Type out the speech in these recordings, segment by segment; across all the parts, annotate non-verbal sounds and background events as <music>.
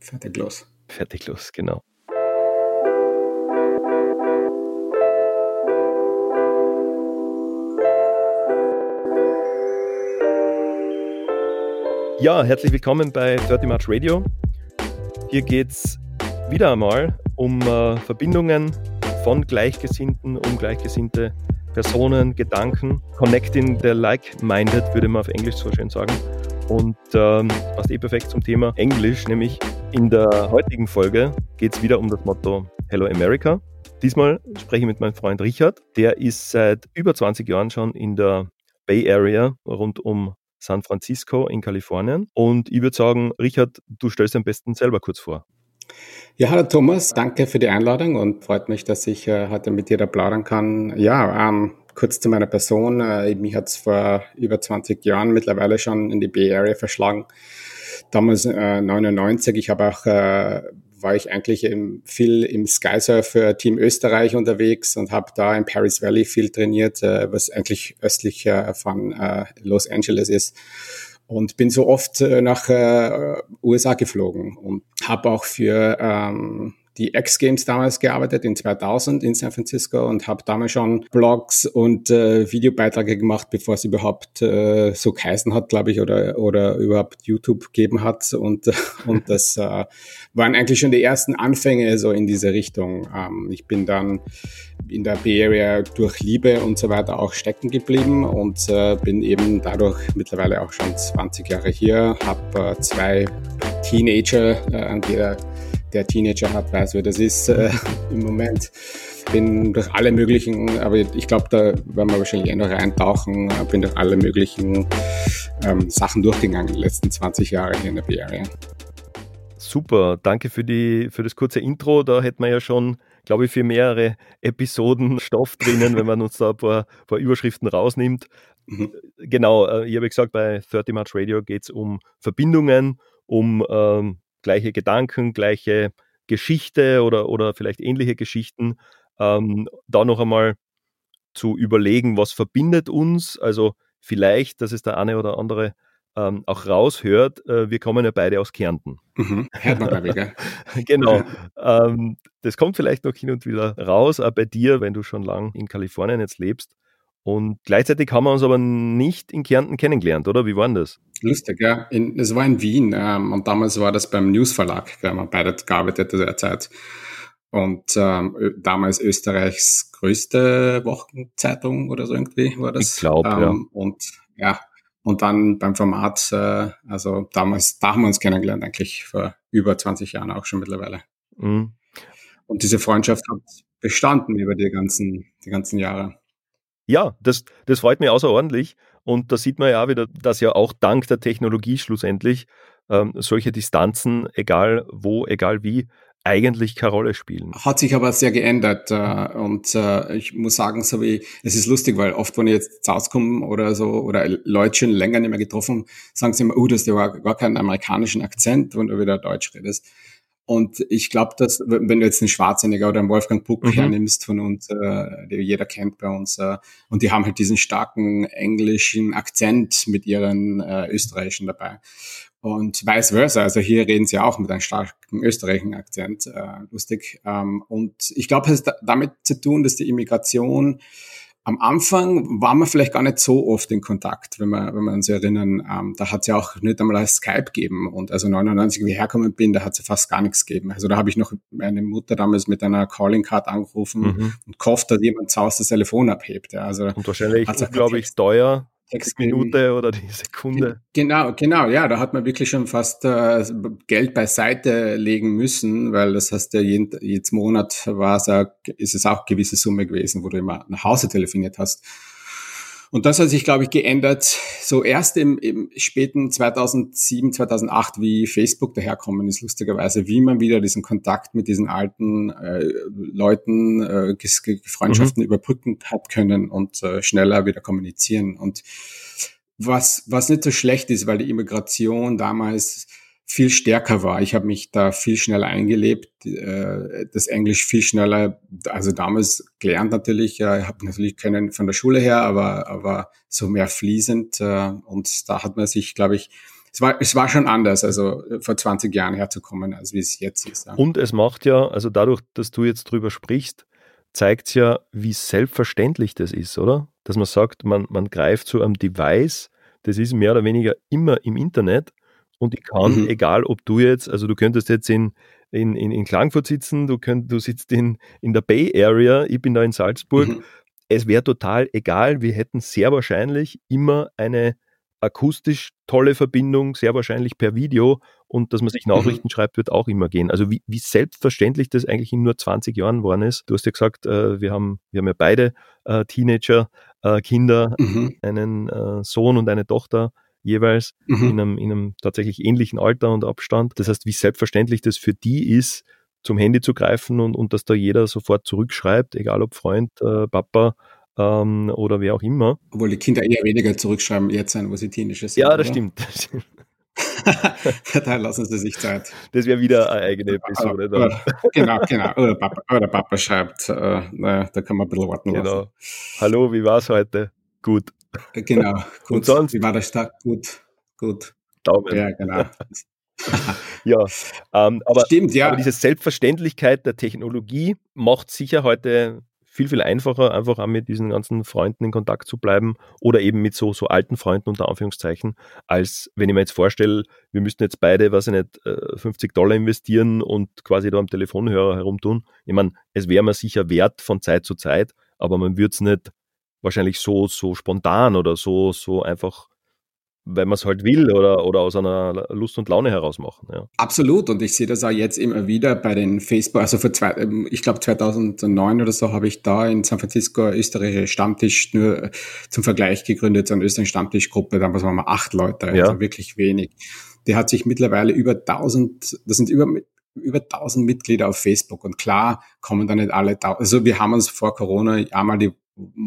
Fertig los. Fertig los, genau. Ja, herzlich willkommen bei 30 March Radio. Hier geht es wieder einmal um äh, Verbindungen von Gleichgesinnten, um gleichgesinnte Personen, Gedanken. Connecting the like-minded, würde man auf Englisch so schön sagen. Und ähm, passt eh perfekt zum Thema Englisch, nämlich in der heutigen Folge geht es wieder um das Motto Hello America. Diesmal spreche ich mit meinem Freund Richard. Der ist seit über 20 Jahren schon in der Bay Area rund um San Francisco in Kalifornien. Und ich würde sagen, Richard, du stellst am besten selber kurz vor. Ja, hallo Thomas, danke für die Einladung und freut mich, dass ich äh, heute mit dir da plaudern kann. Ja, ähm, kurz zu meiner Person. Äh, mich hat es vor über 20 Jahren mittlerweile schon in die Bay Area verschlagen. Damals äh, 99. Ich habe auch äh, war ich eigentlich im, viel im Skysurfer Team Österreich unterwegs und habe da im Paris Valley viel trainiert, äh, was eigentlich östlich äh, von äh, Los Angeles ist. Und bin so oft äh, nach äh, USA geflogen und habe auch für ähm, die X Games damals gearbeitet in 2000 in San Francisco und habe damals schon Blogs und äh, Videobeiträge gemacht, bevor es überhaupt äh, so geheißen hat, glaube ich, oder oder überhaupt YouTube gegeben hat und <laughs> und das äh, waren eigentlich schon die ersten Anfänge so in diese Richtung. Ähm, ich bin dann in der Bay Area durch Liebe und so weiter auch stecken geblieben und äh, bin eben dadurch mittlerweile auch schon 20 Jahre hier, habe äh, zwei Teenager, äh, an der der Teenager hat, weiß, wie das ist äh, <laughs> im Moment. Bin durch alle möglichen, aber ich glaube, da werden wir wahrscheinlich eh noch reintauchen, bin durch alle möglichen ähm, Sachen durchgegangen die letzten 20 Jahre hier in der Bay Area. Super, danke für, die, für das kurze Intro. Da hätten wir ja schon, glaube ich, für mehrere Episoden <laughs> Stoff drinnen, wenn man uns da ein paar, paar Überschriften rausnimmt. Mhm. Genau, äh, ich habe gesagt, bei 30 March Radio geht es um Verbindungen, um ähm, gleiche Gedanken, gleiche Geschichte oder, oder vielleicht ähnliche Geschichten, ähm, da noch einmal zu überlegen, was verbindet uns. Also vielleicht, dass es der eine oder andere ähm, auch raushört, äh, wir kommen ja beide aus Kärnten. Mhm. Ich, <laughs> genau. <laughs> Ähm, das kommt vielleicht noch hin und wieder raus, auch bei dir, wenn du schon lang in Kalifornien jetzt lebst. Und gleichzeitig haben wir uns aber nicht in Kärnten kennengelernt, oder? Wie war denn das? Lustig, ja. Es war in Wien ähm, und damals war das beim Newsverlag. Wir haben beide gearbeitet zu der Zeit. Und ähm, damals Österreichs größte Wochenzeitung oder so irgendwie war das. Ich glaube, ähm, ja. Und ja, und dann beim Format, äh, also damals, da haben wir uns kennengelernt, eigentlich vor über 20 Jahren auch schon mittlerweile. Mhm. Und diese Freundschaft hat bestanden über die ganzen, die ganzen Jahre. Ja, das, das freut mich außerordentlich. Und da sieht man ja auch wieder, dass ja auch dank der Technologie schlussendlich ähm, solche Distanzen, egal wo, egal wie, eigentlich keine Rolle spielen. Hat sich aber sehr geändert äh, und äh, ich muss sagen, so wie es ist lustig, weil oft, wenn ich jetzt rauskomme oder so oder Leute schon länger nicht mehr getroffen, sagen sie immer, oh, das ist ja gar keinen amerikanischen Akzent, wenn du wieder Deutsch redest. Und ich glaube, dass, wenn du jetzt einen Schwarzenegger oder einen Wolfgang Puck mhm. hernimmst von uns, äh, die jeder kennt bei uns, äh, und die haben halt diesen starken englischen Akzent mit ihren äh, österreichischen dabei. Und vice versa, also hier reden sie auch mit einem starken österreichischen Akzent, äh, lustig. Ähm, und ich glaube, es hat damit zu tun, dass die Immigration am Anfang war man vielleicht gar nicht so oft in Kontakt, wenn man, wenn man uns erinnern. Ähm, da hat es ja auch nicht einmal Skype gegeben. Und also 99, wie ich hergekommen bin, da hat es ja fast gar nichts gegeben. Also da habe ich noch meine Mutter damals mit einer Calling Card angerufen mhm. und gehofft, dass jemand zu Hause das Telefon abhebt. Ja, also und wahrscheinlich unglaublich teuer Minute oder die Sekunde. Genau, genau, ja, da hat man wirklich schon fast äh, Geld beiseite legen müssen, weil das heißt ja jeden, jeden Monat war es ist es auch gewisse Summe gewesen, wo du immer nach Hause telefoniert hast. Und das hat sich, glaube ich, geändert, so erst im, im späten 2007, 2008, wie Facebook daherkommen ist, lustigerweise, wie man wieder diesen Kontakt mit diesen alten äh, Leuten, äh, Freundschaften mhm. überbrücken hat können und äh, schneller wieder kommunizieren. Und was, was nicht so schlecht ist, weil die Immigration damals viel stärker war. Ich habe mich da viel schneller eingelebt, äh, das Englisch viel schneller, also damals gelernt natürlich, äh, habe natürlich können von der Schule her, aber, aber so mehr fließend äh, und da hat man sich, glaube ich, es war, es war schon anders, also äh, vor 20 Jahren herzukommen, als wie es jetzt ist. Und es macht ja, also dadurch, dass du jetzt drüber sprichst, zeigt es ja, wie selbstverständlich das ist, oder? Dass man sagt, man, man greift zu einem Device, das ist mehr oder weniger immer im Internet und ich kann, mhm. egal ob du jetzt, also du könntest jetzt in, in, in, in Klagenfurt sitzen, du, könnt, du sitzt in, in der Bay Area, ich bin da in Salzburg, mhm. es wäre total egal, wir hätten sehr wahrscheinlich immer eine akustisch tolle Verbindung, sehr wahrscheinlich per Video und dass man sich mhm. Nachrichten mhm. schreibt, wird auch immer gehen. Also wie, wie selbstverständlich das eigentlich in nur 20 Jahren geworden ist. Du hast ja gesagt, äh, wir, haben, wir haben ja beide äh, Teenager, äh, Kinder, mhm. einen äh, Sohn und eine Tochter jeweils mhm. in, einem, in einem tatsächlich ähnlichen Alter und Abstand. Das heißt, wie selbstverständlich das für die ist, zum Handy zu greifen und, und dass da jeder sofort zurückschreibt, egal ob Freund, äh, Papa ähm, oder wer auch immer. Obwohl die Kinder eher weniger zurückschreiben jetzt sein, wo sie Teenager sind. Ja, das oder? stimmt. Das <laughs> stimmt. da lassen sie sich Zeit. Das wäre wieder eine eigene Episode. Oder, genau, genau. Oder Papa, oder Papa schreibt, äh, naja, da kann man ein bisschen warten genau. lassen. Hallo, wie war es heute? Gut. Äh, genau, <laughs> gut. Und sonst? Wie war der Start? Gut, gut. Daumen. Ja, genau. <laughs> ja, ähm, aber, Stimmt, ja. aber diese Selbstverständlichkeit der Technologie macht sicher heute viel, viel einfacher, einfach auch mit diesen ganzen Freunden in Kontakt zu bleiben oder eben mit so, so alten Freunden unter Anführungszeichen, als wenn ich mir jetzt vorstelle, wir müssten jetzt beide, was ich nicht, 50 äh, Dollar investieren und quasi da am Telefonhörer herumtun. Ich meine, es wäre mir sicher wert von Zeit zu Zeit, aber man würde es nicht wahrscheinlich so, so spontan oder so, so einfach weil man es halt will oder, oder aus einer Lust und Laune heraus machen. Ja. Absolut. Und ich sehe das auch jetzt immer wieder bei den Facebook, also für zwei, ähm, ich glaube 2009 oder so habe ich da in San Francisco österreichische Stammtisch nur äh, zum Vergleich gegründet, so eine österreichische Stammtischgruppe, damals waren wir acht Leute, also ja. wirklich wenig. Die hat sich mittlerweile über 1000, das sind über, über 1000 Mitglieder auf Facebook und klar kommen da nicht alle, also wir haben uns vor Corona einmal die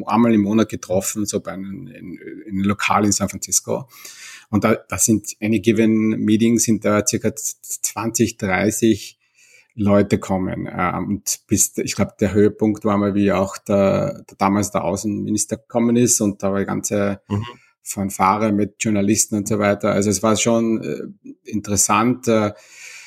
einmal im Monat getroffen, so bei einem in, in einem Lokal in San Francisco. Und da, da sind eine given Meeting sind da circa 20, 30 Leute kommen. Ähm, und bis, ich glaube, der Höhepunkt war mal, wie auch der, der damals der Außenminister gekommen ist und da war die ganze mhm. Fanfare mit Journalisten und so weiter. Also es war schon äh, interessant. Äh,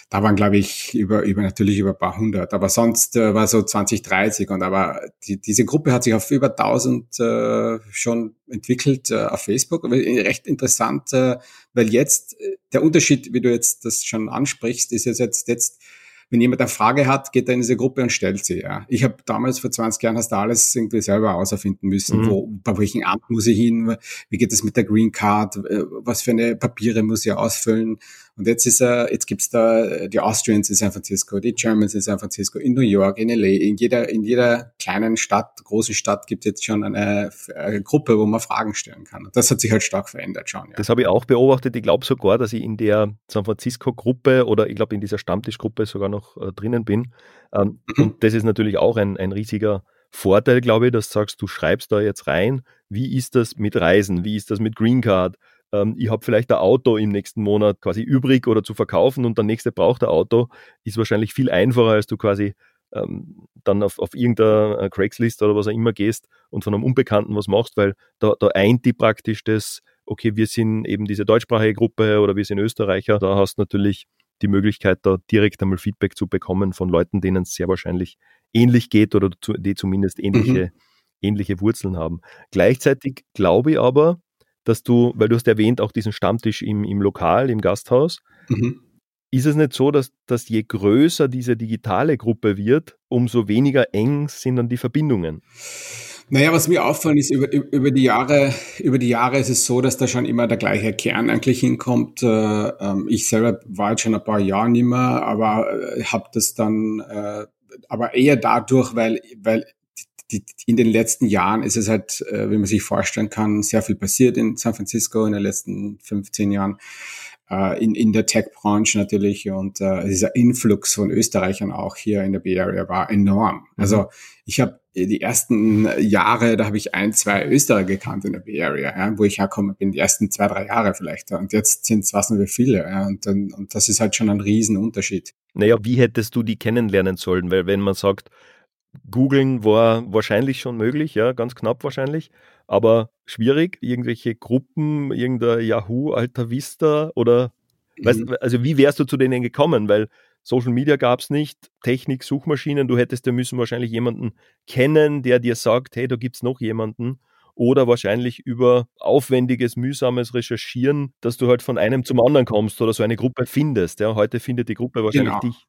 da waren, glaube ich, über, über natürlich über ein paar hundert. Aber sonst äh, war so 20, 30. Und aber die, diese Gruppe hat sich auf über 1000 äh, schon entwickelt äh, auf Facebook. Recht interessant, äh, weil jetzt äh, der Unterschied, wie du jetzt das schon ansprichst, ist jetzt, jetzt, jetzt wenn jemand eine Frage hat, geht er in diese Gruppe und stellt sie. Ja. Ich habe damals vor 20 Jahren hast du alles irgendwie selber auserfinden müssen. Mhm. Wo, bei welchem Amt muss ich hin? Wie geht es mit der Green Card? Äh, was für eine Papiere muss ich ausfüllen? Und jetzt ist er, jetzt gibt's da die Austrians in San Francisco, die Germans in San Francisco, in New York, in LA, in jeder, in jeder kleinen Stadt, großen Stadt gibt es jetzt schon eine, eine, Gruppe, wo man Fragen stellen kann. Und das hat sich halt stark verändert schon. Ja. Das habe ich auch beobachtet. Ich glaube sogar, dass ich in der San Francisco Gruppe oder ich glaube in dieser Stammtischgruppe sogar noch äh, drinnen bin. Ähm, mhm. Und das ist natürlich auch ein, ein riesiger Vorteil, glaube ich, dass du sagst, du schreibst da jetzt rein, wie ist das mit Reisen, wie ist das mit Green Card, ähm, ich habe vielleicht ein Auto im nächsten Monat quasi übrig oder zu verkaufen und der nächste braucht ein Auto, ist wahrscheinlich viel einfacher, als du quasi ähm, dann auf, auf irgendeiner äh, Craigslist oder was auch immer gehst und von einem Unbekannten was machst, weil da, da eint die praktisch das, okay, wir sind eben diese deutschsprachige Gruppe oder wir sind Österreicher, da hast du natürlich die Möglichkeit, da direkt einmal Feedback zu bekommen von Leuten, denen es sehr wahrscheinlich ähnlich geht oder die zumindest ähnliche, mhm. ähnliche Wurzeln haben. Gleichzeitig glaube ich aber, dass du, weil du hast erwähnt, auch diesen Stammtisch im, im Lokal, im Gasthaus. Mhm. Ist es nicht so, dass, dass je größer diese digitale Gruppe wird, umso weniger eng sind dann die Verbindungen? Naja, was mir auffällt, ist, über, über, die Jahre, über die Jahre ist es so, dass da schon immer der gleiche Kern eigentlich hinkommt. Äh, ähm, ich selber war jetzt schon ein paar Jahre nicht mehr, aber äh, habe das dann, äh, aber eher dadurch, weil, weil die, in den letzten Jahren ist es halt, äh, wie man sich vorstellen kann, sehr viel passiert in San Francisco in den letzten 15 Jahren. Äh, in, in der Tech-Branche natürlich und äh, dieser Influx von Österreichern auch hier in der Bay Area war enorm. Mhm. Also ich habe die ersten Jahre, da habe ich ein, zwei Österreicher gekannt in der Bay Area, ja, wo ich herkomme, bin die ersten zwei, drei Jahre vielleicht. Und jetzt sind es was nur viele. Ja, und, dann, und das ist halt schon ein Riesenunterschied. Naja, wie hättest du die kennenlernen sollen? Weil wenn man sagt, googeln war wahrscheinlich schon möglich, ja, ganz knapp wahrscheinlich. aber schwierig, irgendwelche Gruppen, irgendein Yahoo, Alta Vista oder mhm. weißt, also wie wärst du zu denen gekommen? Weil Social Media gab es nicht, Technik, Suchmaschinen, du hättest ja müssen wahrscheinlich jemanden kennen, der dir sagt, hey, da gibt es noch jemanden. Oder wahrscheinlich über aufwendiges, mühsames Recherchieren, dass du halt von einem zum anderen kommst oder so eine Gruppe findest. Ja, heute findet die Gruppe wahrscheinlich genau. dich.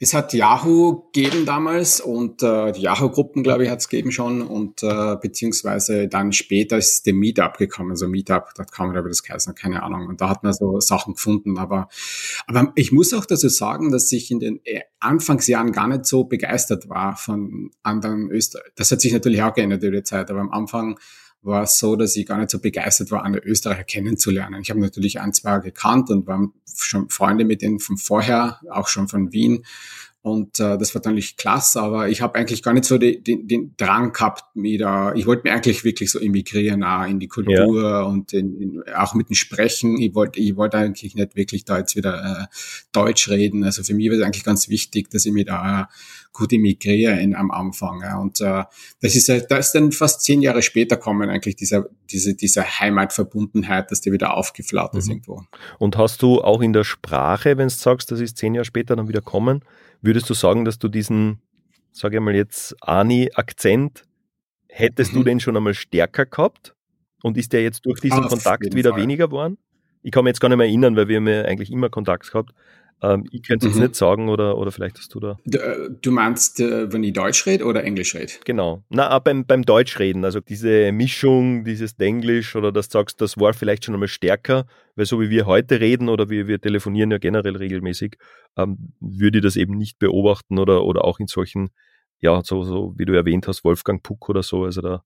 Es hat Yahoo gegeben damals und äh, die Yahoo-Gruppen, glaube ich, hat es gegeben schon und äh, beziehungsweise dann später ist der Meetup gekommen, so Meetup, da kam oder das geheißen, keine Ahnung. Und da hat man so Sachen gefunden. Aber, aber ich muss auch dazu sagen, dass ich in den äh, Anfangsjahren gar nicht so begeistert war von anderen Österreich. Das hat sich natürlich auch geändert über die Zeit, aber am Anfang war es so, dass ich gar nicht so begeistert war, andere Österreicher kennenzulernen. Ich habe natürlich ein, zwei gekannt und waren schon Freunde mit denen von vorher, auch schon von Wien. Und äh, das war dann nicht klasse, aber ich habe eigentlich gar nicht so die, die, den Drang gehabt, mir da, ich wollte mir eigentlich wirklich so immigrieren auch in die Kultur ja. und in, in, auch mit dem Sprechen. Ich wollte ich wollte eigentlich nicht wirklich da jetzt wieder äh, Deutsch reden. Also für mich war es eigentlich ganz wichtig, dass ich mir da gut immigriere in, am Anfang. Ja. Und äh, das ist da ist dann fast zehn Jahre später kommen eigentlich dieser, diese, diese Heimatverbundenheit, dass die wieder aufgeflaut ist mhm. irgendwo. Und hast du auch in der Sprache, wenn du sagst, das ist zehn Jahre später dann wieder kommen, Würdest du sagen, dass du diesen, sage ich mal jetzt, Ani-Akzent, hättest mhm. du den schon einmal stärker gehabt? Und ist der jetzt durch diesen Auf Kontakt wieder Fall. weniger geworden? Ich kann mich jetzt gar nicht mehr erinnern, weil wir haben ja eigentlich immer Kontakt gehabt. Ähm, ich könnte es mhm. jetzt nicht sagen oder, oder vielleicht hast du da. Äh, du meinst, äh, wenn ich Deutsch rede oder Englisch rede? Genau. Na, beim, beim Deutsch reden. Also diese Mischung, dieses Denglisch oder dass du sagst, das war vielleicht schon einmal stärker, weil so wie wir heute reden oder wie wir telefonieren ja generell regelmäßig, ähm, würde ich das eben nicht beobachten oder, oder auch in solchen, ja, so, so wie du erwähnt hast, Wolfgang Puck oder so. Also da,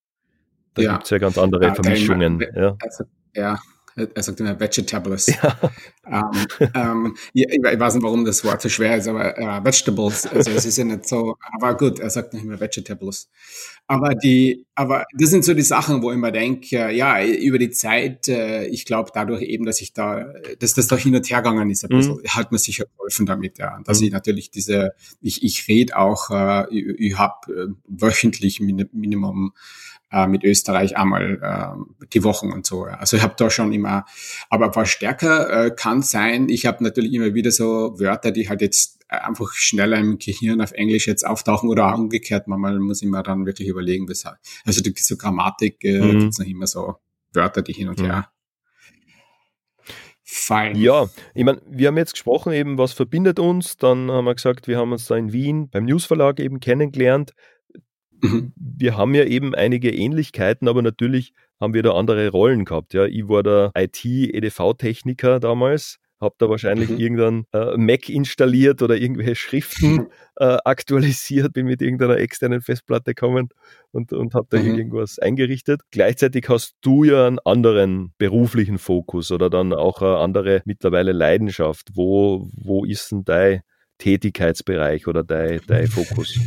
da ja. gibt es ja ganz andere ja, Vermischungen. ja. Also, ja, er sagt immer Vegetables. Ja. Ähm, ähm, ich, ich, weiß nicht, warum das Wort so schwer ist, aber äh, Vegetables, also es ist ja nicht so, aber gut, er sagt nicht mehr Vegetables. Aber die, aber das sind so die Sachen, wo ich mir denke, ja, über die Zeit, äh, ich glaube dadurch eben, dass ich da, dass das da hin und her gegangen ist, ein bisschen, mhm. hat mir sicher geholfen damit, ja. Dass mhm. ich natürlich diese, ich, ich rede auch, äh, ich, ich habe äh, wöchentlich Minimum äh, mit Österreich einmal äh, die Wochen und so. Also ich habe da schon immer, aber was stärker äh, kann sein, ich habe natürlich immer wieder so Wörter, die halt jetzt einfach schneller im Gehirn auf Englisch jetzt auftauchen oder umgekehrt. Manchmal muss ich mir dann wirklich überlegen, weshalb. Also die, so Grammatik äh, mhm. gibt's noch immer so Wörter, die hin und mhm. her fallen. Ja, ich meine, wir haben jetzt gesprochen eben, was verbindet uns. Dann haben wir gesagt, wir haben uns da in Wien beim Newsverlag eben kennengelernt. Mhm. Wir haben ja eben einige Ähnlichkeiten, aber natürlich haben wir da andere Rollen gehabt. Ja, ich war der IT-EDV-Techniker damals, habe da wahrscheinlich mhm. irgendein äh, Mac installiert oder irgendwelche Schriften äh, aktualisiert, bin mit irgendeiner externen Festplatte gekommen und, und habe da mhm. irgendwas eingerichtet. Gleichzeitig hast du ja einen anderen beruflichen Fokus oder dann auch eine andere mittlerweile Leidenschaft. Wo, wo ist denn dein Tätigkeitsbereich oder dein, dein Fokus?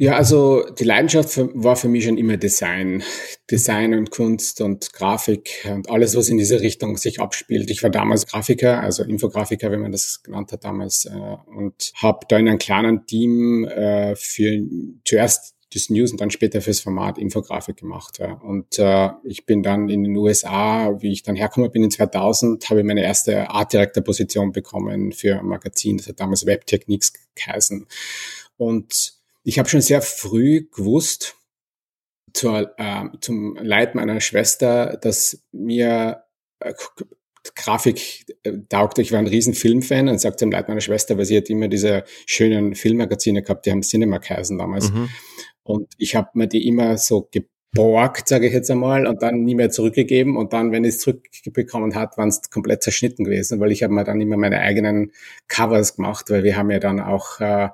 Ja, also die Leidenschaft war für mich schon immer Design. Design und Kunst und Grafik und alles, was in dieser Richtung sich abspielt. Ich war damals Grafiker, also Infografiker, wie man das genannt hat damals, äh, und habe da in einem kleinen Team äh, für zuerst das News und dann später fürs Format Infografik gemacht. Ja. Und äh, ich bin dann in den USA, wie ich dann herkomme bin in 2000, habe ich meine erste Art Director Position bekommen für ein Magazin. Das hat damals Web Techniques geheißen. Und ich habe schon sehr früh gewusst, zur, äh, zum Leid meiner Schwester, dass mir äh, Grafik äh, taugt. Ich war ein riesen Filmfan und sagte zum Leid meiner Schwester, weil sie hat immer diese schönen Filmmagazine gehabt, die haben Cinema geheißen damals. Mhm. Und ich habe mir die immer so geborgt, sage ich jetzt einmal, und dann nie mehr zurückgegeben. Und dann, wenn ich es zurückbekommen hat, waren es komplett zerschnitten gewesen, weil ich habe mir dann immer meine eigenen Covers gemacht, weil wir haben ja dann auch äh,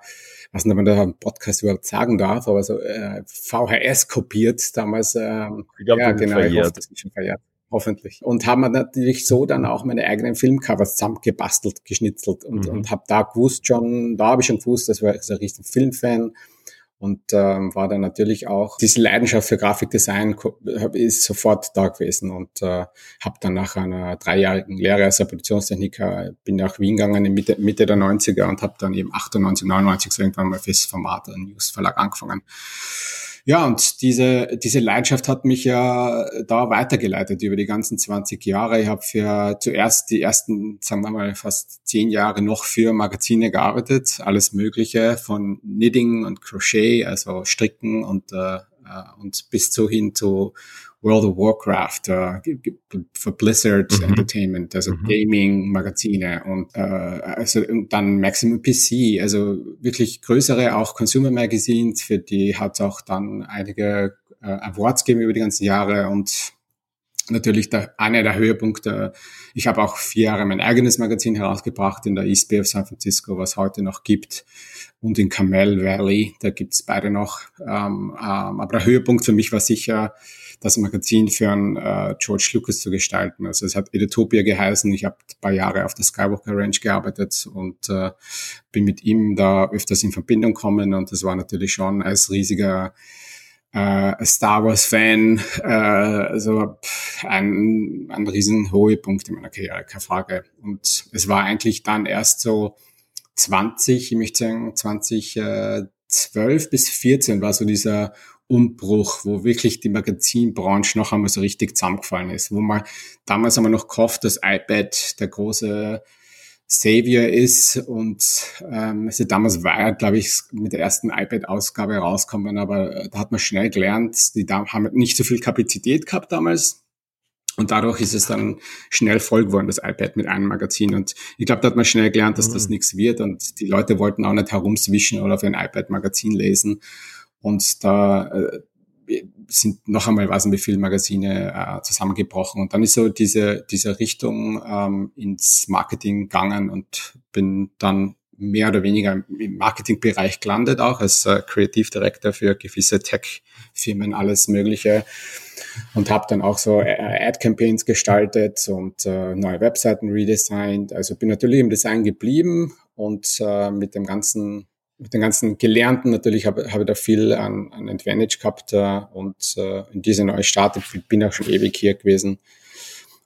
weiß nicht, ob man da einen Podcast überhaupt sagen darf, aber so äh, VHS kopiert damals. Äh, ich glaube, ja, genau, verjährt. ich hoffe, das ist schon verjährt. Hoffentlich. Und haben natürlich so dann auch meine eigenen Filmcovers zusammengebastelt, geschnitzelt und, mhm. und habe da gewusst schon, da habe ich schon gewusst, das war so ein riesen Filmfan und ähm, war dann natürlich auch diese Leidenschaft für Grafikdesign ist sofort da gewesen und äh, habe dann nach einer dreijährigen Lehre als Reproduktionstechniker bin nach Wien gegangen in Mitte, Mitte der 90er und habe dann eben 98, 99 so irgendwann mal fürs Format einen News Verlag angefangen. Ja, und diese, diese Leidenschaft hat mich ja da weitergeleitet über die ganzen 20 Jahre. Ich habe für zuerst die ersten, sagen wir mal, fast zehn Jahre noch für Magazine gearbeitet. Alles Mögliche von Knitting und Crochet, also Stricken und, äh, und bis zu hin zu World of Warcraft, äh, für Blizzard mhm. Entertainment, also mhm. Gaming-Magazine und äh, also und dann Maximum PC, also wirklich größere auch Consumer Magazines, für die hat auch dann einige äh, Awards gegeben über die ganzen Jahre und natürlich der, einer der Höhepunkte. Ich habe auch vier Jahre mein eigenes Magazin herausgebracht in der East Bay of San Francisco, was heute noch gibt und in Carmel Valley, da gibt's beide noch. Ähm, ähm, aber der Höhepunkt für mich war sicher das Magazin für einen, äh, George Lucas zu gestalten. Also es hat Editopia geheißen. Ich habe ein paar Jahre auf der Skywalker Ranch gearbeitet und äh, bin mit ihm da öfters in Verbindung gekommen und das war natürlich schon als riesiger äh, Star Wars Fan, äh, also ein, ein riesen Höhepunkt in meiner Karriere, keine Frage. Und es war eigentlich dann erst so 20, ich möchte sagen 2012 bis 14 war so dieser Umbruch, wo wirklich die Magazinbranche noch einmal so richtig zusammengefallen ist, wo man damals haben noch gehofft, dass iPad der große Savior ist und ähm, also damals war er, glaube ich, mit der ersten iPad-Ausgabe rauskommen, aber äh, da hat man schnell gelernt, die haben nicht so viel Kapazität gehabt damals und dadurch ist es dann schnell voll geworden, das iPad mit einem Magazin. Und ich glaube, da hat man schnell gelernt, dass das mhm. nichts wird. Und die Leute wollten auch nicht herumswischen oder auf ein iPad-Magazin lesen. Und da äh, sind noch einmal, weiß nicht wie viele Magazine äh, zusammengebrochen. Und dann ist so diese, diese Richtung ähm, ins Marketing gegangen und bin dann mehr oder weniger im Marketingbereich gelandet, auch als äh, Creative Director für gewisse Tech-Firmen, alles Mögliche. Und habe dann auch so äh, Ad-Campaigns gestaltet und äh, neue Webseiten redesigned. Also bin natürlich im Design geblieben und äh, mit dem ganzen mit den ganzen Gelernten natürlich habe, habe da viel an, an Advantage gehabt äh, und äh, in diese neue Start, ich bin auch schon ewig hier gewesen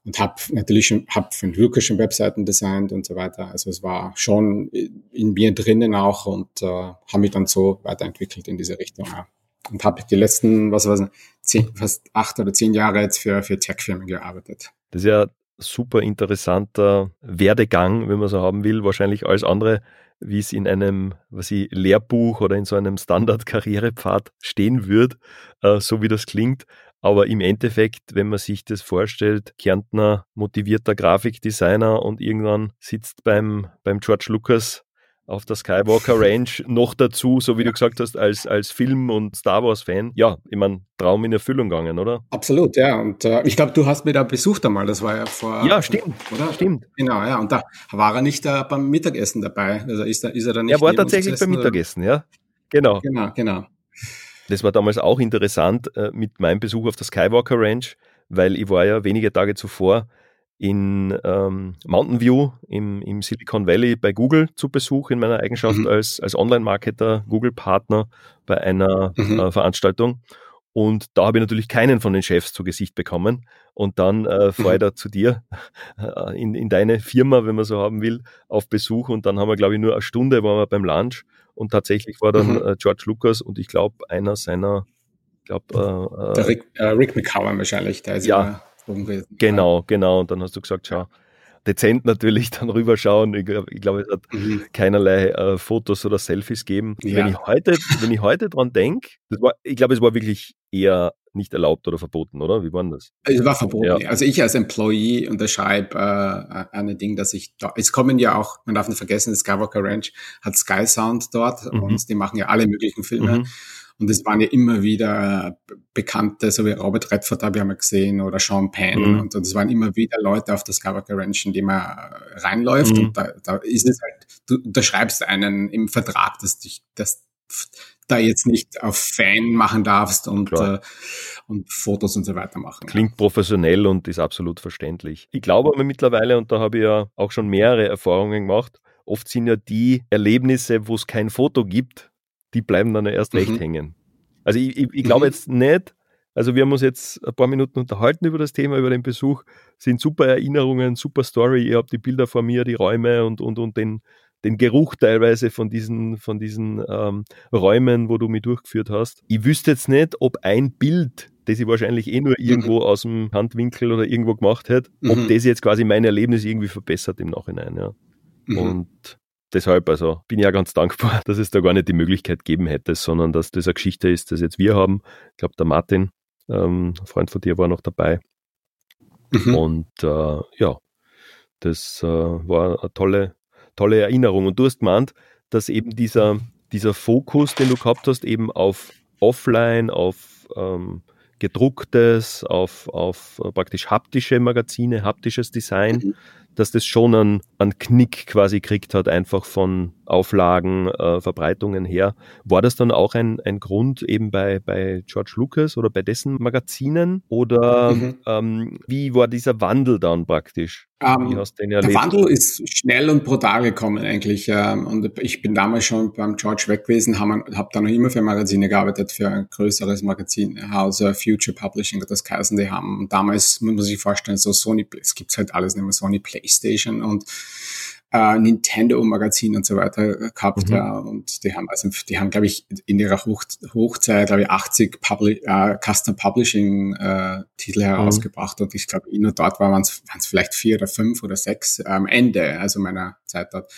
und habe natürlich schon, hab für Lukas schon Webseiten designt und so weiter. Also es war schon in mir drinnen auch und äh, habe mich dann so weiterentwickelt in diese Richtung. Ja. Und habe die letzten, was war zehn, fast acht oder zehn Jahre jetzt für, für Tech-Firmen gearbeitet. Das ist ja super interessanter Werdegang, wenn man so haben will, wahrscheinlich alles andere wie es in einem was ich, Lehrbuch oder in so einem Standard-Karrierepfad stehen wird, äh, so wie das klingt. Aber im Endeffekt, wenn man sich das vorstellt, Kärntner motivierter Grafikdesigner und irgendwann sitzt beim, beim George Lucas auf der Skywalker Range noch dazu, so wie du gesagt hast, als, als Film- und Star Wars-Fan. Ja, ich meine, Traum in Erfüllung gegangen, oder? Absolut, ja. Und äh, ich glaube, du hast mir da besucht einmal, das war ja vor. Ja, stimmt. Oder? Stimmt. Genau, ja. Und da war er nicht äh, beim Mittagessen dabei. Also ist er, ist er dann nicht. Er war tatsächlich beim Mittagessen, ja. Genau. Genau, genau. Das war damals auch interessant äh, mit meinem Besuch auf der Skywalker Ranch, weil ich war ja wenige Tage zuvor in ähm, Mountain View im, im Silicon Valley bei Google zu Besuch in meiner Eigenschaft mhm. als, als Online-Marketer, Google-Partner bei einer mhm. äh, Veranstaltung. Und da habe ich natürlich keinen von den Chefs zu Gesicht bekommen. Und dann äh, fahre ich mhm. da zu dir äh, in, in deine Firma, wenn man so haben will, auf Besuch. Und dann haben wir, glaube ich, nur eine Stunde waren wir beim Lunch. Und tatsächlich war dann mhm. äh, George Lucas und ich glaube, einer seiner, ich glaube, äh, äh, Rick, äh, Rick McCowan wahrscheinlich, der ist ja. Genau, genau. Und dann hast du gesagt, schau, dezent natürlich <laughs> dann rüberschauen. Ich glaube, glaub, es hat mhm. keinerlei äh, Fotos oder Selfies geben. Ja. Wenn ich heute, wenn ich heute dran denke, ich glaube, es war wirklich eher nicht erlaubt oder verboten, oder? Wie war das? Es war verboten. Ja. Also ich als Employee unterschreibe äh, ein Ding, dass ich da, es kommen ja auch, man darf nicht vergessen, Skywalker Ranch hat Sky Sound dort mhm. und die machen ja alle möglichen Filme. Mhm. Und es waren ja immer wieder Bekannte, so wie Robert Redford habe ich einmal gesehen oder Sean Penn. Mhm. Und, und es waren immer wieder Leute auf Skywalker Ranch, in die man reinläuft. Mhm. Und da, da ist es halt, du unterschreibst einen im Vertrag, dass dich, dass da jetzt nicht auf Fan machen darfst und, äh, und Fotos und so weiter machen. Klingt ja. professionell und ist absolut verständlich. Ich glaube aber mittlerweile, und da habe ich ja auch schon mehrere Erfahrungen gemacht, oft sind ja die Erlebnisse, wo es kein Foto gibt, die bleiben dann erst recht mhm. hängen. Also ich, ich, ich glaube mhm. jetzt nicht, also wir haben uns jetzt ein paar Minuten unterhalten über das Thema, über den Besuch, sind super Erinnerungen, super Story, ihr habt die Bilder vor mir, die Räume und, und, und den, den Geruch teilweise von diesen, von diesen ähm, Räumen, wo du mich durchgeführt hast. Ich wüsste jetzt nicht, ob ein Bild, das ich wahrscheinlich eh nur mhm. irgendwo mhm. aus dem Handwinkel oder irgendwo gemacht hätte, mhm. ob das jetzt quasi mein Erlebnis irgendwie verbessert im Nachhinein. Ja. Mhm. Und deshalb, also bin ich ja ganz dankbar, <laughs> dass es da gar nicht die Möglichkeit geben hätte, sondern dass das eine Geschichte ist, das jetzt wir haben. Ich glaube, der Martin, ähm, Freund von dir, war noch dabei. Mhm. Und äh, ja, das äh, war eine tolle, tolle Erinnerung. Und du hast gemeint, dass eben dieser, dieser Fokus, den du gehabt hast, eben auf Offline, auf ähm, gedrucktes, auf, auf äh, praktisch haptische Magazine, haptisches Design, mhm dass das schon einen, einen Knick quasi gekriegt hat, einfach von Auflagen, äh, Verbreitungen her. War das dann auch ein, ein Grund eben bei, bei George Lucas oder bei dessen Magazinen? Oder mhm. ähm, wie war dieser Wandel dann praktisch? Um, ähm, der Wandel ist schnell und brutal gekommen eigentlich. Ähm, und ich bin damals schon beim George weg gewesen, habe hab dann noch immer für Magazine gearbeitet, für ein größeres Magazinhaus, Future Publishing, das geheißen, die haben damals, muss man sich vorstellen, so Sony, es gibt halt alles nicht mehr, Sony Playstation und äh, Nintendo-Magazin und so weiter gehabt. Mhm. Ja, und die haben, also die haben, glaube ich, in ihrer Hoch Hochzeit, glaube ich, 80 Publi äh, Custom Publishing-Titel äh, herausgebracht. Mhm. Und ich glaube, nur dort waren es vielleicht vier oder fünf oder sechs am Ende, also meiner Zeit dort.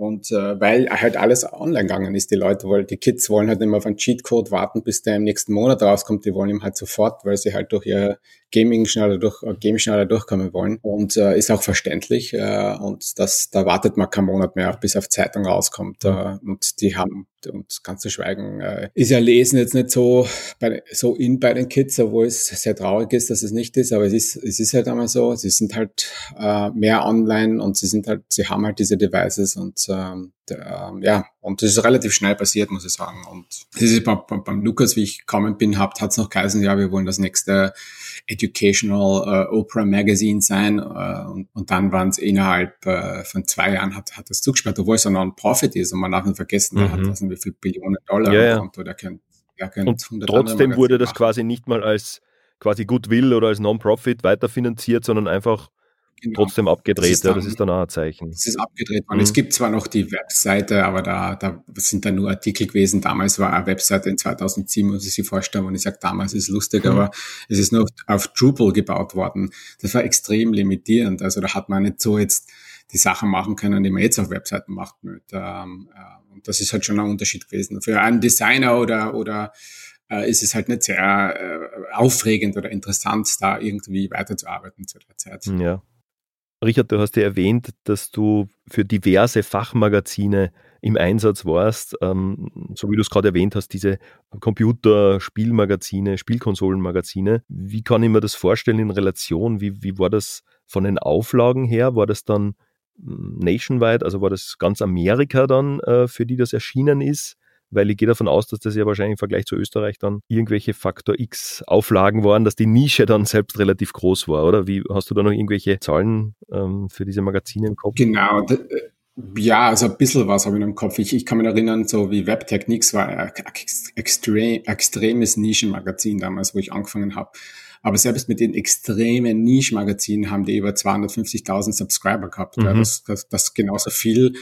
Und äh, weil halt alles online gegangen ist, die Leute wollen, die Kids wollen halt immer auf einen Cheatcode warten, bis der im nächsten Monat rauskommt. Die wollen ihm halt sofort, weil sie halt durch ihr Gaming schneller durch, äh, Game schneller durchkommen wollen. Und äh, ist auch verständlich. Äh, und das, da wartet man keinen Monat mehr, bis auf Zeitung rauskommt. Äh, und die haben, und ganz zu schweigen, äh, ist ja Lesen jetzt nicht so, bei, so in bei den Kids, obwohl es sehr traurig ist, dass es nicht ist, aber es ist, es ist halt einmal so, sie sind halt äh, mehr online und sie sind halt, sie haben halt diese Devices und ähm, ähm, ja, und das ist relativ schnell passiert, muss ich sagen. Und das ist beim, beim, Lukas, wie ich gekommen bin, hat es noch geheißen, ja, wir wollen das nächste Educational äh, Oprah Magazine sein. Äh, und, und dann waren es innerhalb äh, von zwei Jahren hat, hat das zugesperrt, obwohl es ein Non-Profit ist und man darf nicht vergessen, mhm. der hat das wie viel Billionen Dollar ja, ja. Konto, der kennt, der kennt und trotzdem wurde das machen. quasi nicht mal als quasi Goodwill oder als Non-Profit weiterfinanziert, sondern einfach genau. trotzdem abgedreht. Das dann, ja, das ist dann auch ein Zeichen. Es ist abgedreht worden. Mhm. Es gibt zwar noch die Webseite, aber da, da sind dann nur Artikel gewesen. Damals war eine Webseite in 2007, muss ich sich vorstellen. Und ich sage, damals ist lustig, mhm. aber es ist noch auf Drupal gebaut worden. Das war extrem limitierend. Also da hat man nicht so jetzt die Sachen machen können, die man jetzt auf Webseiten macht. Mit. Ähm, äh, und das ist halt schon ein Unterschied gewesen. Für einen Designer oder, oder äh, ist es halt nicht sehr äh, aufregend oder interessant, da irgendwie weiterzuarbeiten zu der Zeit. Ja. Richard, du hast ja erwähnt, dass du für diverse Fachmagazine im Einsatz warst, ähm, so wie du es gerade erwähnt hast, diese Computer, Spielmagazine, Spielkonsolenmagazine. Wie kann ich mir das vorstellen in Relation? Wie, wie war das von den Auflagen her? War das dann hm, nationwide, also war das ganz Amerika dann, äh, für die das erschienen ist? Weil ich gehe davon aus, dass das ja wahrscheinlich im Vergleich zu Österreich dann irgendwelche Faktor X Auflagen waren, dass die Nische dann selbst relativ groß war, oder? Wie hast du da noch irgendwelche Zahlen ähm, für diese Magazine im Kopf? Genau. Äh, ja, also ein bisschen was habe ich noch im Kopf. Ich, ich kann mich erinnern, so wie Webtechnics war ein extrem, extremes Nischenmagazin damals, wo ich angefangen habe. Aber selbst mit den extremen Nischenmagazinen haben die über 250.000 Subscriber gehabt. Mhm. Ja, das, das, das genauso viel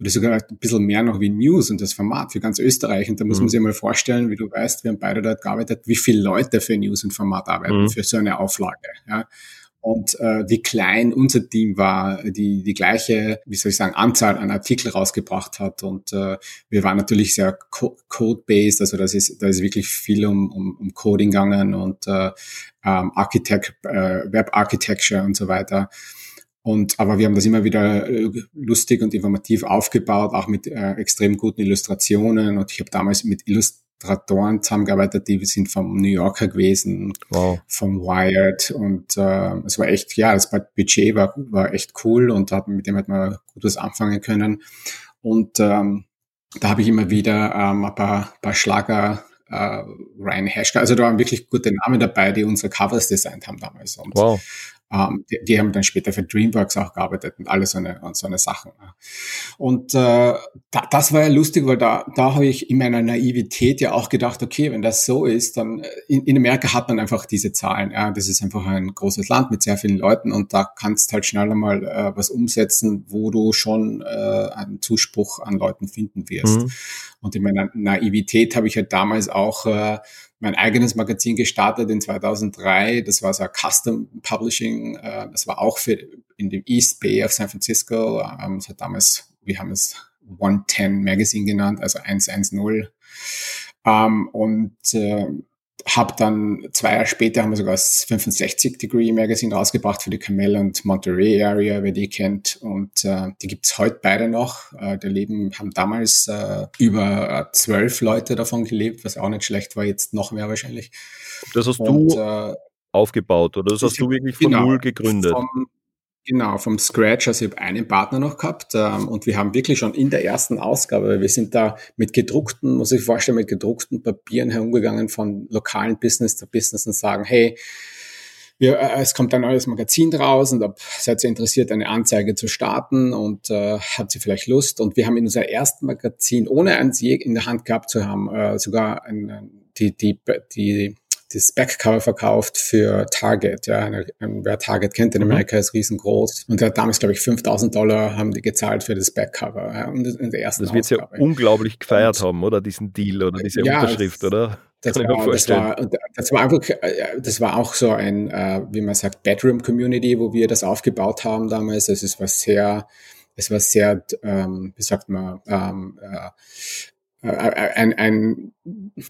oder sogar ein bisschen mehr noch wie News und das Format für ganz Österreich. Und da muss mhm. man sich mal vorstellen, wie du weißt, wir haben beide dort gearbeitet, wie viele Leute für News und Format arbeiten, mhm. für so eine Auflage. Ja. Und äh, wie klein unser Team war, die die gleiche, wie soll ich sagen, Anzahl an Artikel rausgebracht hat. Und äh, wir waren natürlich sehr co code-based, also das ist, da ist wirklich viel um, um, um Coding gegangen und äh, ähm, Architect, äh, Web Architecture und so weiter. Und, aber wir haben das immer wieder äh, lustig und informativ aufgebaut, auch mit äh, extrem guten Illustrationen. Und ich habe damals mit Illustratoren zusammengearbeitet, die sind vom New Yorker gewesen, wow. vom Wired. Und äh, es war echt, ja, das Budget war, war echt cool und hat, mit dem hat man gut was anfangen können. Und ähm, da habe ich immer wieder ähm, ein paar, paar Schlager äh, Ryan Hashka. Also da waren wirklich gute Namen dabei, die unsere Covers designt haben damals. Und, wow. Ähm, die, die, haben dann später für DreamWorks auch gearbeitet und alles so eine, und so eine Sachen. Und äh, da, das war ja lustig, weil da, da habe ich in meiner Naivität ja auch gedacht, okay, wenn das so ist, dann äh, in, in Amerika hat man einfach diese Zahlen. Ja, das ist einfach ein großes Land mit sehr vielen Leuten und da kannst halt schneller mal äh, was umsetzen, wo du schon äh, einen Zuspruch an Leuten finden wirst. Mhm. Und in meiner Naivität habe ich halt damals auch äh, mein eigenes Magazin gestartet in 2003. Das war so ein Custom Publishing. Äh, das war auch für in dem East Bay of San Francisco. Ähm, das hat damals, wir haben es 110 Magazine genannt, also 110. Ähm, und äh, habe dann zwei Jahre später haben wir sogar das 65 Degree Magazine rausgebracht für die Camel und Monterey Area, wer die kennt. Und äh, die gibt's heute beide noch. Äh, der Leben haben damals äh, über zwölf Leute davon gelebt, was auch nicht schlecht war, jetzt noch mehr wahrscheinlich. Das hast und, du äh, aufgebaut oder das hast du wirklich von genau, null gegründet? Vom, Genau, vom Scratch. Also ich habe einen Partner noch gehabt ähm, und wir haben wirklich schon in der ersten Ausgabe, wir sind da mit gedruckten, muss ich vorstellen, mit gedruckten Papieren herumgegangen von lokalen Business zu Business und sagen, hey, wir, äh, es kommt ein neues Magazin draus und ob seid ihr interessiert, eine Anzeige zu starten und äh, habt ihr vielleicht Lust? Und wir haben in unser ersten Magazin, ohne eins je in der Hand gehabt zu haben, äh, sogar ein, die, die, die das Backcover verkauft für Target. Ja, wer Target kennt in mhm. Amerika ist riesengroß. Und der hat damals, glaube ich, 5000 Dollar haben die gezahlt für das Backcover. Ja, und in der ersten das wird ja unglaublich gefeiert und, haben, oder? Diesen Deal oder diese ja, Unterschrift, oder? Das war, das, war, das war einfach, äh, das war auch so ein, äh, wie man sagt, Bedroom Community, wo wir das aufgebaut haben damals. Also es war sehr, es war sehr, ähm, wie sagt man, ähm, äh, äh, ein, ein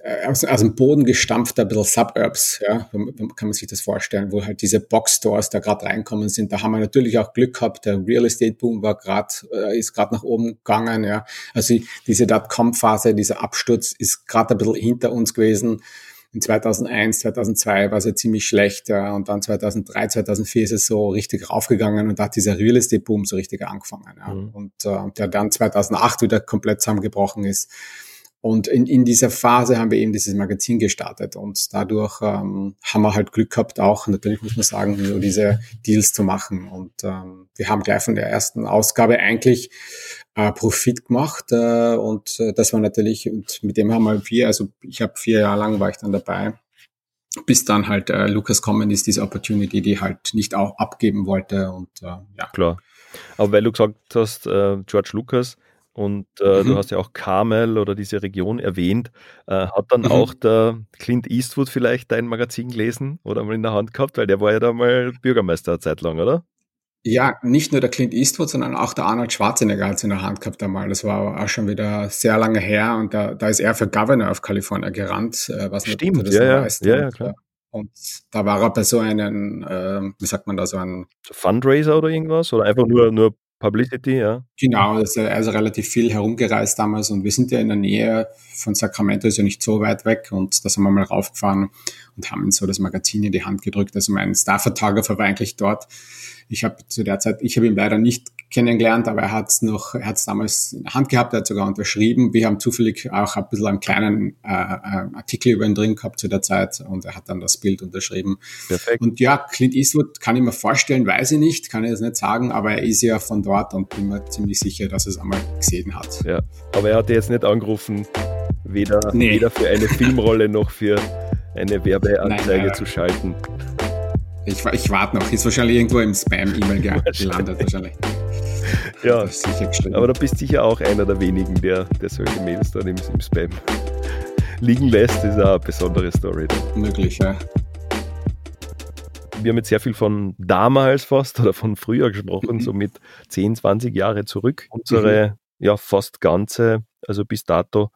äh, aus, aus dem Boden gestampfter bisschen Suburbs, ja, kann man sich das vorstellen, wo halt diese Boxstores da gerade reinkommen sind. Da haben wir natürlich auch Glück gehabt. Der Real Estate Boom war gerade äh, ist gerade nach oben gegangen, ja. Also diese Dotcom-Phase, dieser Absturz ist gerade ein bisschen hinter uns gewesen. In 2001, 2002 war es ja ziemlich schlecht ja, und dann 2003, 2004 ist es so richtig raufgegangen und da hat dieser Real Estate Boom so richtig angefangen. Ja. Mhm. Und äh, der dann 2008 wieder komplett zusammengebrochen ist. Und in, in dieser Phase haben wir eben dieses Magazin gestartet und dadurch ähm, haben wir halt Glück gehabt, auch natürlich muss man sagen, so diese Deals zu machen. Und ähm, wir haben gleich von der ersten Ausgabe eigentlich äh, Profit gemacht äh, und äh, das war natürlich, und mit dem haben wir, also ich habe vier Jahre lang war ich dann dabei, bis dann halt äh, Lucas kommen ist, diese Opportunity, die halt nicht auch abgeben wollte und äh, ja. Klar. Aber weil du gesagt hast, äh, George Lucas, und äh, mhm. du hast ja auch Carmel oder diese Region erwähnt. Äh, hat dann mhm. auch der Clint Eastwood vielleicht dein Magazin gelesen oder mal in der Hand gehabt? Weil der war ja da mal Bürgermeister eine Zeit lang, oder? Ja, nicht nur der Clint Eastwood, sondern auch der Arnold Schwarzenegger hat es in der Hand gehabt einmal. Das war auch schon wieder sehr lange her und da, da ist er für Governor of California gerannt, äh, was Stimmt, nicht, das ja, ja, weißt. ja, ja, klar. Und da war er bei so einem, äh, wie sagt man da, so ein Fundraiser oder irgendwas? Oder einfach nur, nur Publicity, ja. Genau, also relativ viel herumgereist damals und wir sind ja in der Nähe von Sacramento, ist ja nicht so weit weg und da sind wir mal raufgefahren und haben ihm so das Magazin in die Hand gedrückt. Also mein Star-Photographer war eigentlich dort. Ich habe zu der Zeit, ich habe ihn leider nicht kennengelernt, aber er hat es noch, er hat es damals in der Hand gehabt, er hat sogar unterschrieben. Wir haben zufällig auch ein bisschen einen kleinen äh, Artikel über ihn drin gehabt zu der Zeit und er hat dann das Bild unterschrieben. Perfekt. Und ja, Clint Eastwood kann ich mir vorstellen, weiß ich nicht, kann ich das nicht sagen, aber er ist ja von dort und bin mir ziemlich sicher, dass er es einmal gesehen hat. Ja, aber er hat jetzt nicht angerufen, weder, nee. weder für eine <laughs> Filmrolle noch für eine Werbeanzeige Nein, zu schalten. Ich, ich warte noch, ist wahrscheinlich irgendwo im Spam-E-Mail gelandet wahrscheinlich. Ja, aber du bist sicher auch einer der wenigen, der, der solche Mails dann im, im Spam <laughs> liegen lässt. Das ist auch eine besondere Story. Dann. Möglich, ja. Wir haben jetzt sehr viel von damals fast oder von früher gesprochen, so mit 10, 20 Jahre zurück. Unsere mhm. ja fast ganze, also bis dato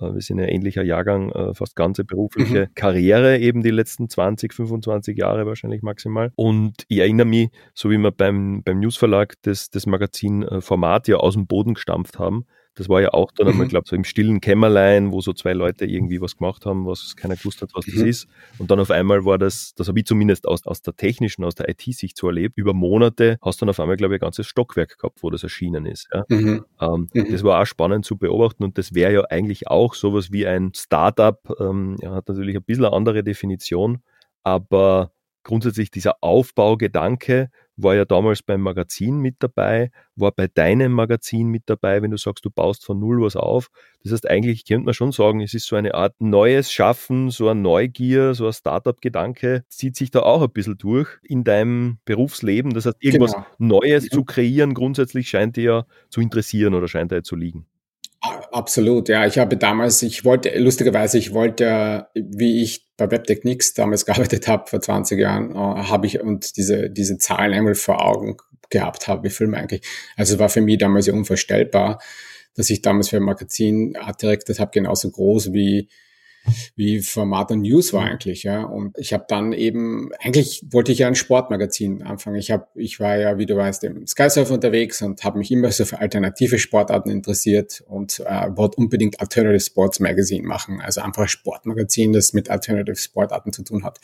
wir sind ja ähnlicher Jahrgang, äh, fast ganze berufliche mhm. Karriere, eben die letzten 20, 25 Jahre wahrscheinlich maximal. Und ich erinnere mich, so wie wir beim, beim Newsverlag das, das Magazin-Format ja aus dem Boden gestampft haben, das war ja auch dann einmal, mhm. glaube so im stillen Kämmerlein, wo so zwei Leute irgendwie was gemacht haben, was keiner gewusst hat, was das mhm. ist. Und dann auf einmal war das, das habe ich zumindest aus, aus der technischen, aus der IT-Sicht so erlebt, über Monate hast du dann auf einmal, glaube ich, ein ganzes Stockwerk gehabt, wo das erschienen ist. Ja? Mhm. Ähm, mhm. Das war auch spannend zu beobachten und das wäre ja eigentlich auch sowas wie ein Startup, ähm, ja, hat natürlich ein bisschen eine andere Definition, aber grundsätzlich dieser Aufbaugedanke war ja damals beim Magazin mit dabei, war bei deinem Magazin mit dabei, wenn du sagst, du baust von null was auf. Das heißt, eigentlich könnte man schon sagen, es ist so eine Art neues Schaffen, so eine Neugier, so ein Startup-Gedanke, zieht sich da auch ein bisschen durch in deinem Berufsleben. Das heißt, irgendwas genau. Neues ja. zu kreieren, grundsätzlich scheint dir ja zu interessieren oder scheint dir zu liegen. Absolut, ja. Ich habe damals, ich wollte, lustigerweise, ich wollte, wie ich bei Webtechnics damals <laughs> gearbeitet habe, vor 20 Jahren, äh, habe ich und diese, diese Zahlen einmal vor Augen gehabt habe, wie Filme eigentlich. Also war für mich damals ja unvorstellbar, dass ich damals für ein Magazin Art directed habe, genauso groß wie wie Format und News war eigentlich, ja. Und ich habe dann eben, eigentlich wollte ich ja ein Sportmagazin anfangen. Ich habe, ich war ja, wie du weißt, im Skysurf unterwegs und habe mich immer so für alternative Sportarten interessiert und äh, wollte unbedingt Alternative Sports Magazine machen. Also einfach ein Sportmagazin, das mit Alternative Sportarten zu tun hat.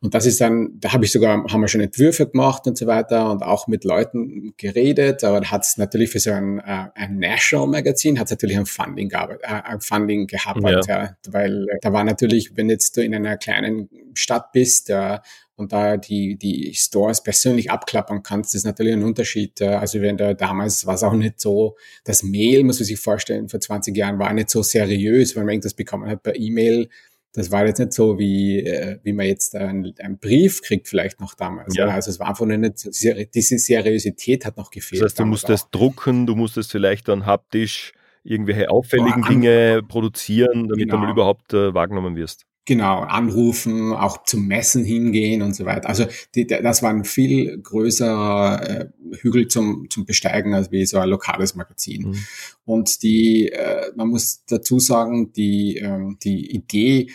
Und das ist dann, da habe ich sogar, haben wir schon Entwürfe gemacht und so weiter und auch mit Leuten geredet. Aber da hat es natürlich für so ein, äh, ein National Magazin, hat es natürlich ein Funding gehabt, äh, ein Funding gehabt, ja. ja weil weil da war natürlich, wenn jetzt du in einer kleinen Stadt bist äh, und da die, die Stores persönlich abklappern kannst, ist natürlich ein Unterschied. Äh, also wenn da damals war es auch nicht so, das Mail, muss man sich vorstellen, vor 20 Jahren war nicht so seriös, wenn man irgendwas bekommen hat per E-Mail. Das war jetzt nicht so, wie, äh, wie man jetzt einen, einen Brief kriegt, vielleicht noch damals. Ja. Also es war einfach nicht, diese Seriosität hat noch gefehlt. Das heißt, du musstest auch. drucken, du musstest vielleicht dann haptisch irgendwelche auffälligen Boah, Dinge produzieren, damit genau. du mal überhaupt äh, wahrgenommen wirst. Genau, anrufen, auch zum Messen hingehen und so weiter. Also die, das war ein viel größerer äh, Hügel zum, zum Besteigen als wie so ein lokales Magazin. Mhm. Und die, äh, man muss dazu sagen, die, ähm, die Idee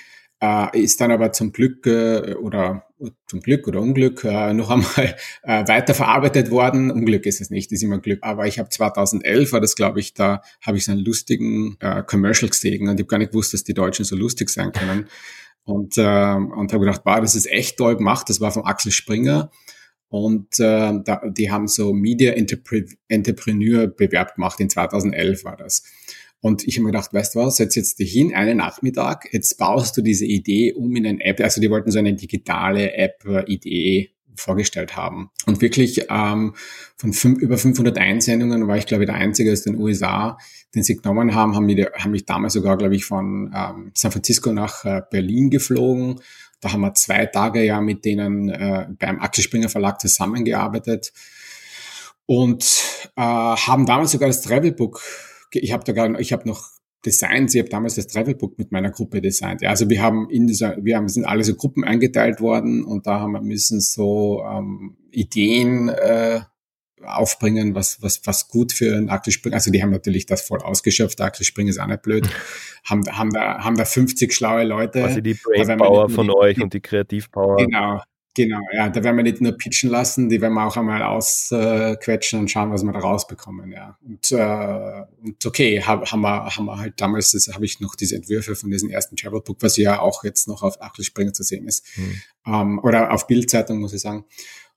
äh, ist dann aber zum Glück äh, oder zum Glück oder Unglück äh, noch einmal <laughs> äh, weiterverarbeitet worden. Unglück ist es nicht, ist immer Glück. Aber ich habe 2011 war das, glaube ich, da habe ich so einen lustigen äh, Commercial gesehen und ich habe gar nicht gewusst, dass die Deutschen so lustig sein können. Und, äh, und habe gedacht, wow, das ist echt toll gemacht. Das war von Axel Springer. Und äh, da, die haben so Media Entrepreneur Bewerb gemacht. In 2011 war das. Und ich habe mir gedacht, weißt du was, setz jetzt dich hin, einen Nachmittag, jetzt baust du diese Idee um in eine App. Also die wollten so eine digitale App-Idee vorgestellt haben. Und wirklich ähm, von fünf, über 500 Einsendungen war ich, glaube ich, der Einzige aus den USA, den sie genommen haben, haben mich, haben mich damals sogar, glaube ich, von ähm, San Francisco nach äh, Berlin geflogen. Da haben wir zwei Tage ja mit denen äh, beim Axel Springer Verlag zusammengearbeitet und äh, haben damals sogar das Travelbook ich habe da gar, ich habe noch Designs, ich habe damals das Travelbook mit meiner Gruppe designt. Ja, also wir haben in dieser, wir haben, sind alle so Gruppen eingeteilt worden und da haben wir müssen so ähm, Ideen äh, aufbringen, was, was, was gut für ein Aktiespringen. Also die haben natürlich das voll ausgeschöpft. Aktiespringen ist auch nicht blöd. <laughs> haben, haben da, haben da 50 schlaue Leute. Also die Brave Power von euch und die Kreativpower. Genau, Genau, ja, da werden wir nicht nur pitchen lassen, die werden wir auch einmal ausquetschen und schauen, was wir da rausbekommen, ja. Und, äh, und okay, hab, haben, wir, haben wir halt damals, das habe ich noch diese Entwürfe von diesem ersten Travelbook, was ja auch jetzt noch auf Achel Springer zu sehen ist, mhm. ähm, oder auf Bildzeitung, muss ich sagen.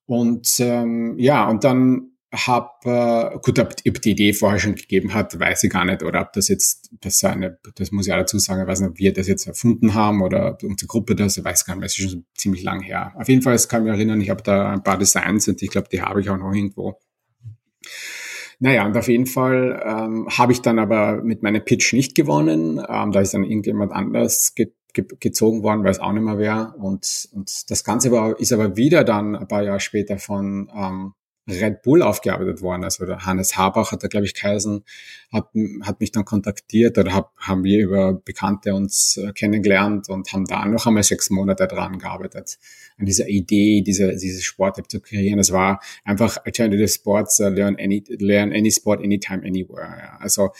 Und ähm, ja, und dann habe, äh, gut, ob, ob die Idee vorher schon gegeben hat, weiß ich gar nicht, oder ob das jetzt, das eine, das muss ich auch dazu sagen, ich weiß nicht, ob wir das jetzt erfunden haben oder unsere Gruppe das, ich weiß gar nicht, das ist schon ziemlich lang her. Auf jeden Fall, es kann mich erinnern, ich habe da ein paar Designs und ich glaube, die habe ich auch noch irgendwo. Naja, und auf jeden Fall ähm, habe ich dann aber mit meinem Pitch nicht gewonnen. Ähm, da ist dann irgendjemand anders ge ge gezogen worden, weil es auch nicht mehr wäre. Und, und das Ganze war, ist aber wieder dann ein paar Jahre später von ähm, Red Bull aufgearbeitet worden. Also Hannes Habach hat da, glaube ich, geheißen, hat, hat mich dann kontaktiert oder hab, haben wir über Bekannte uns äh, kennengelernt und haben da noch einmal sechs Monate dran gearbeitet, an dieser Idee, diese, diese Sport-App zu kreieren. Es war einfach Alternative Sports, uh, learn, any, learn any sport, anytime, anywhere. Ja. Also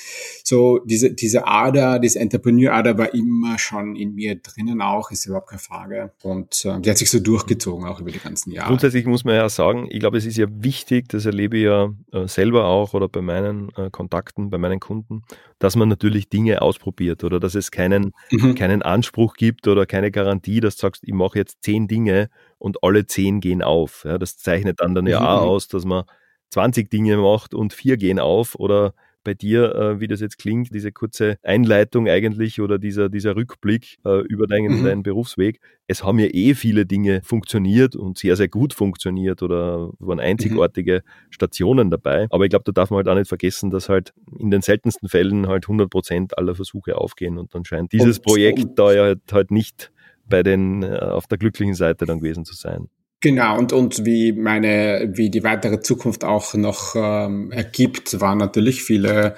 so diese, diese Ader, diese Entrepreneur-Ader war immer schon in mir drinnen auch, ist überhaupt keine Frage. Und äh, die hat sich so durchgezogen auch über die ganzen Jahre. Grundsätzlich muss man ja sagen, ich glaube, es ist ja wichtig, das erlebe ich ja äh, selber auch oder bei meinen äh, Kontakten, bei meinen Kunden, dass man natürlich Dinge ausprobiert oder dass es keinen, mhm. keinen Anspruch gibt oder keine Garantie, dass du sagst, ich mache jetzt zehn Dinge und alle zehn gehen auf. Ja, das zeichnet dann dann ja mhm. auch aus, dass man 20 Dinge macht und vier gehen auf oder bei dir, äh, wie das jetzt klingt, diese kurze Einleitung eigentlich oder dieser, dieser Rückblick äh, über deinen, mhm. deinen Berufsweg. Es haben ja eh viele Dinge funktioniert und sehr, sehr gut funktioniert oder waren einzigartige mhm. Stationen dabei. Aber ich glaube, da darf man halt auch nicht vergessen, dass halt in den seltensten Fällen halt 100 Prozent aller Versuche aufgehen und dann scheint dieses und, Projekt und, da ja halt, halt nicht bei den, äh, auf der glücklichen Seite dann gewesen zu sein. Genau, und, und wie meine, wie die weitere Zukunft auch noch ähm, ergibt, waren natürlich viele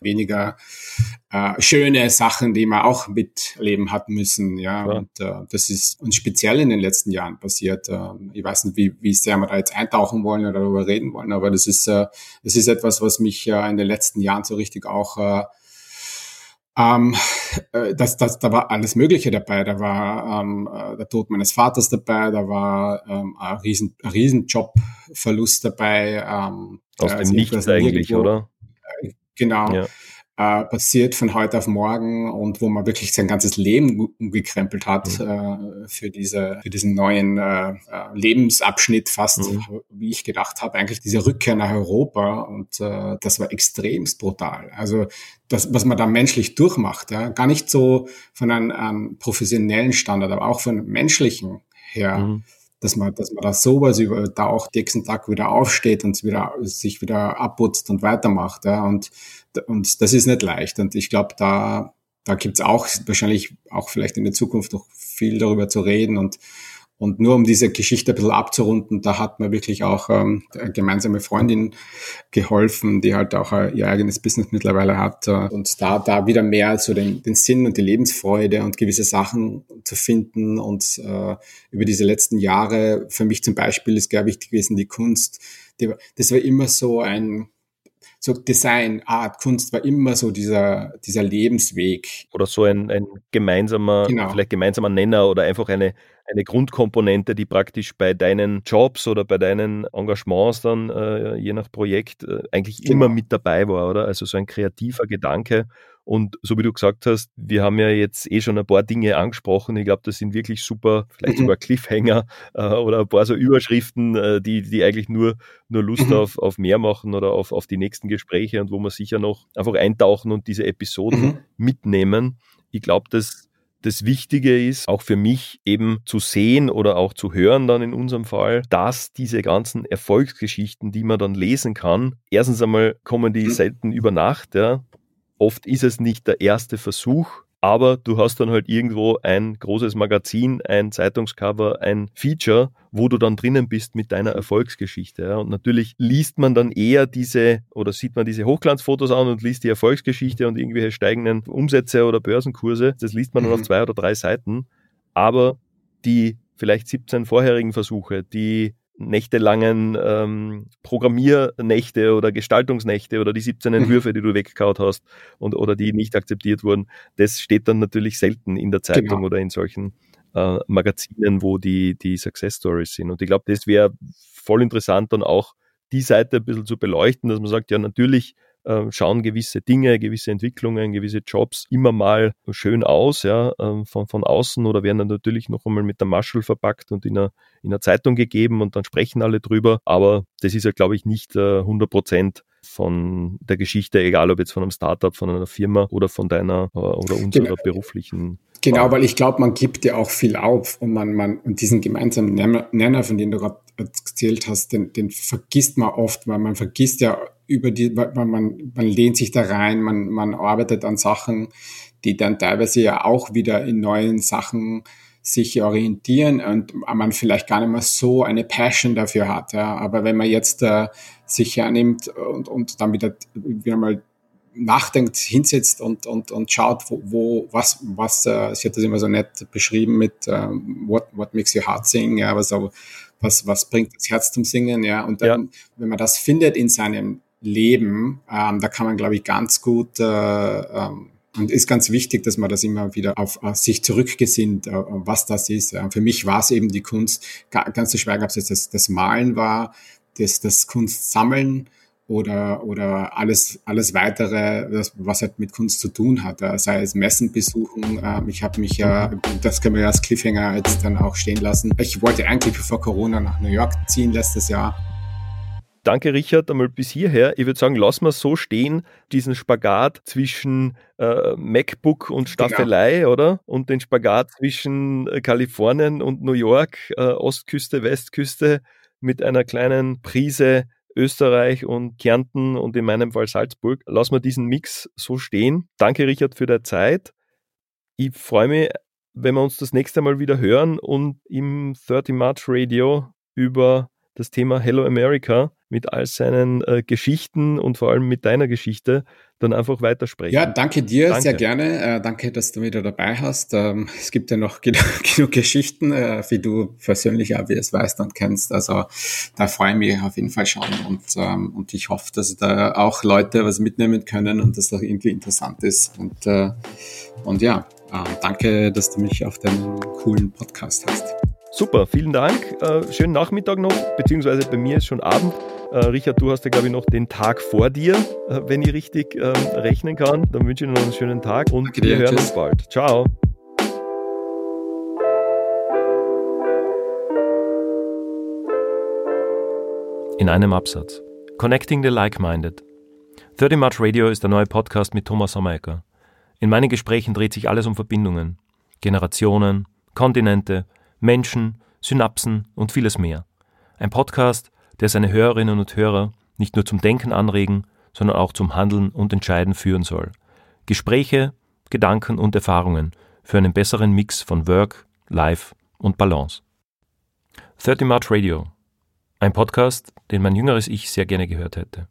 weniger äh, schöne Sachen, die man auch mitleben hat müssen. Ja, ja. und äh, das ist uns speziell in den letzten Jahren passiert. Äh, ich weiß nicht, wie, wie sehr wir da jetzt eintauchen wollen oder darüber reden wollen, aber das ist, äh, das ist etwas, was mich äh, in den letzten Jahren so richtig auch äh, ähm, äh, das, das, da war alles Mögliche dabei. Da war ähm, äh, der Tod meines Vaters dabei, da war ähm, ein, riesen, ein riesen Jobverlust dabei. Ähm, Aus dem Nichts eigentlich, oder? Äh, genau. Ja äh, passiert von heute auf morgen und wo man wirklich sein ganzes Leben umgekrempelt hat mhm. äh, für diese für diesen neuen äh, äh, Lebensabschnitt fast, mhm. wie ich gedacht habe, eigentlich diese Rückkehr nach Europa und äh, das war extremst brutal. Also das, was man da menschlich durchmacht, ja, gar nicht so von einem, einem professionellen Standard, aber auch von menschlichen her. Mhm dass man, dass man da sowas über, da auch nächsten Tag wieder aufsteht und wieder, sich wieder abputzt und weitermacht, ja, und und das ist nicht leicht. Und ich glaube, da, da gibt's auch wahrscheinlich auch vielleicht in der Zukunft noch viel darüber zu reden. Und, und nur um diese Geschichte ein bisschen abzurunden, da hat mir wirklich auch ähm, eine gemeinsame Freundin geholfen, die halt auch äh, ihr eigenes Business mittlerweile hat. Äh, und da, da wieder mehr so den, den Sinn und die Lebensfreude und gewisse Sachen zu finden. Und äh, über diese letzten Jahre, für mich zum Beispiel ist, glaube ich, gewesen die Kunst. Die, das war immer so ein, so Design, Art, Kunst war immer so dieser, dieser Lebensweg. Oder so ein, ein gemeinsamer, genau. vielleicht gemeinsamer Nenner oder einfach eine, eine Grundkomponente, die praktisch bei deinen Jobs oder bei deinen Engagements dann, äh, je nach Projekt, äh, eigentlich genau. immer mit dabei war, oder? Also so ein kreativer Gedanke und so wie du gesagt hast, wir haben ja jetzt eh schon ein paar Dinge angesprochen. Ich glaube, das sind wirklich super, vielleicht mhm. sogar Cliffhanger äh, oder ein paar so Überschriften, äh, die, die eigentlich nur, nur Lust mhm. auf, auf mehr machen oder auf, auf die nächsten Gespräche und wo wir sicher noch einfach eintauchen und diese Episoden mhm. mitnehmen. Ich glaube, dass das Wichtige ist, auch für mich eben zu sehen oder auch zu hören dann in unserem Fall, dass diese ganzen Erfolgsgeschichten, die man dann lesen kann, erstens einmal kommen die selten über Nacht, ja. Oft ist es nicht der erste Versuch, aber du hast dann halt irgendwo ein großes Magazin, ein Zeitungscover, ein Feature, wo du dann drinnen bist mit deiner Erfolgsgeschichte. Ja. Und natürlich liest man dann eher diese oder sieht man diese Hochglanzfotos an und liest die Erfolgsgeschichte und irgendwelche steigenden Umsätze oder Börsenkurse. Das liest man dann auf mhm. zwei oder drei Seiten. Aber die vielleicht 17 vorherigen Versuche, die nächtelangen ähm, Programmiernächte oder Gestaltungsnächte oder die 17 mhm. Entwürfe, die du weggehaut hast und oder die nicht akzeptiert wurden, das steht dann natürlich selten in der Zeitung genau. oder in solchen äh, Magazinen, wo die, die Success Stories sind. Und ich glaube, das wäre voll interessant, dann auch die Seite ein bisschen zu beleuchten, dass man sagt, ja, natürlich äh, schauen gewisse Dinge, gewisse Entwicklungen, gewisse Jobs immer mal schön aus, ja, ähm, von, von außen oder werden dann natürlich noch einmal mit der Maschel verpackt und in einer, in einer Zeitung gegeben und dann sprechen alle drüber. Aber das ist ja, glaube ich, nicht 100 äh, Prozent von der Geschichte, egal ob jetzt von einem Startup, von einer Firma oder von deiner äh, oder unserer genau. beruflichen. Genau, weil ich glaube, man gibt ja auch viel auf und man, man, und diesen gemeinsamen Nenner, von dem du gerade erzählt hast, den, den vergisst man oft, weil man vergisst ja über die, man, man, man lehnt sich da rein, man, man arbeitet an Sachen, die dann teilweise ja auch wieder in neuen Sachen sich orientieren und man vielleicht gar nicht mehr so eine Passion dafür hat. Ja. Aber wenn man jetzt äh, sich hernimmt und, und dann wieder, wieder mal nachdenkt, hinsetzt und, und, und schaut, wo, wo was, was, äh, sie hat das immer so nett beschrieben mit ähm, what, what makes your heart sing, ja, was, was, was bringt das Herz zum Singen, ja, und dann, ja. wenn man das findet in seinem Leben, ähm, da kann man, glaube ich, ganz gut äh, ähm, und ist ganz wichtig, dass man das immer wieder auf, auf sich zurückgesinnt, äh, was das ist. Ja. Für mich war es eben die Kunst, ganz zu schwer gab es jetzt das, das Malen war, das, das Kunstsammeln oder, oder alles, alles weitere, das, was halt mit Kunst zu tun hat, sei es Messen besuchen. Ähm, ich habe mich ja, das können wir ja als Cliffhanger jetzt dann auch stehen lassen. Ich wollte eigentlich bevor Corona nach New York ziehen letztes Jahr danke Richard einmal bis hierher. Ich würde sagen, lass mal so stehen, diesen Spagat zwischen äh, MacBook und genau. Staffelei, genau. oder? Und den Spagat zwischen äh, Kalifornien und New York, äh, Ostküste, Westküste mit einer kleinen Prise Österreich und Kärnten und in meinem Fall Salzburg. Lass mal diesen Mix so stehen. Danke, Richard, für deine Zeit. Ich freue mich, wenn wir uns das nächste Mal wieder hören und im 30 March Radio über das Thema Hello America mit all seinen äh, Geschichten und vor allem mit deiner Geschichte dann einfach weitersprechen. Ja, danke dir, danke. sehr gerne. Äh, danke, dass du wieder dabei hast. Ähm, es gibt ja noch <laughs> genug, genug Geschichten, äh, wie du persönlich auch, wie es weißt und kennst. Also da freue ich mich auf jeden Fall schon und, ähm, und ich hoffe, dass da auch Leute was mitnehmen können und das auch irgendwie interessant ist. Und, äh, und ja, äh, danke, dass du mich auf deinem coolen Podcast hast. Super, vielen Dank. Äh, schönen Nachmittag noch, beziehungsweise bei mir ist schon Abend. Äh, Richard, du hast ja, glaube ich, noch den Tag vor dir, äh, wenn ich richtig ähm, rechnen kann. Dann wünsche ich dir noch einen schönen Tag und Danke wir dir, hören tschüss. uns bald. Ciao. In einem Absatz. Connecting the Like-Minded. 30 March Radio ist der neue Podcast mit Thomas Sommerecker. In meinen Gesprächen dreht sich alles um Verbindungen, Generationen, Kontinente, Menschen, Synapsen und vieles mehr. Ein Podcast, der seine Hörerinnen und Hörer nicht nur zum Denken anregen, sondern auch zum Handeln und Entscheiden führen soll. Gespräche, Gedanken und Erfahrungen für einen besseren Mix von Work, Life und Balance. 30 March Radio. Ein Podcast, den mein jüngeres Ich sehr gerne gehört hätte.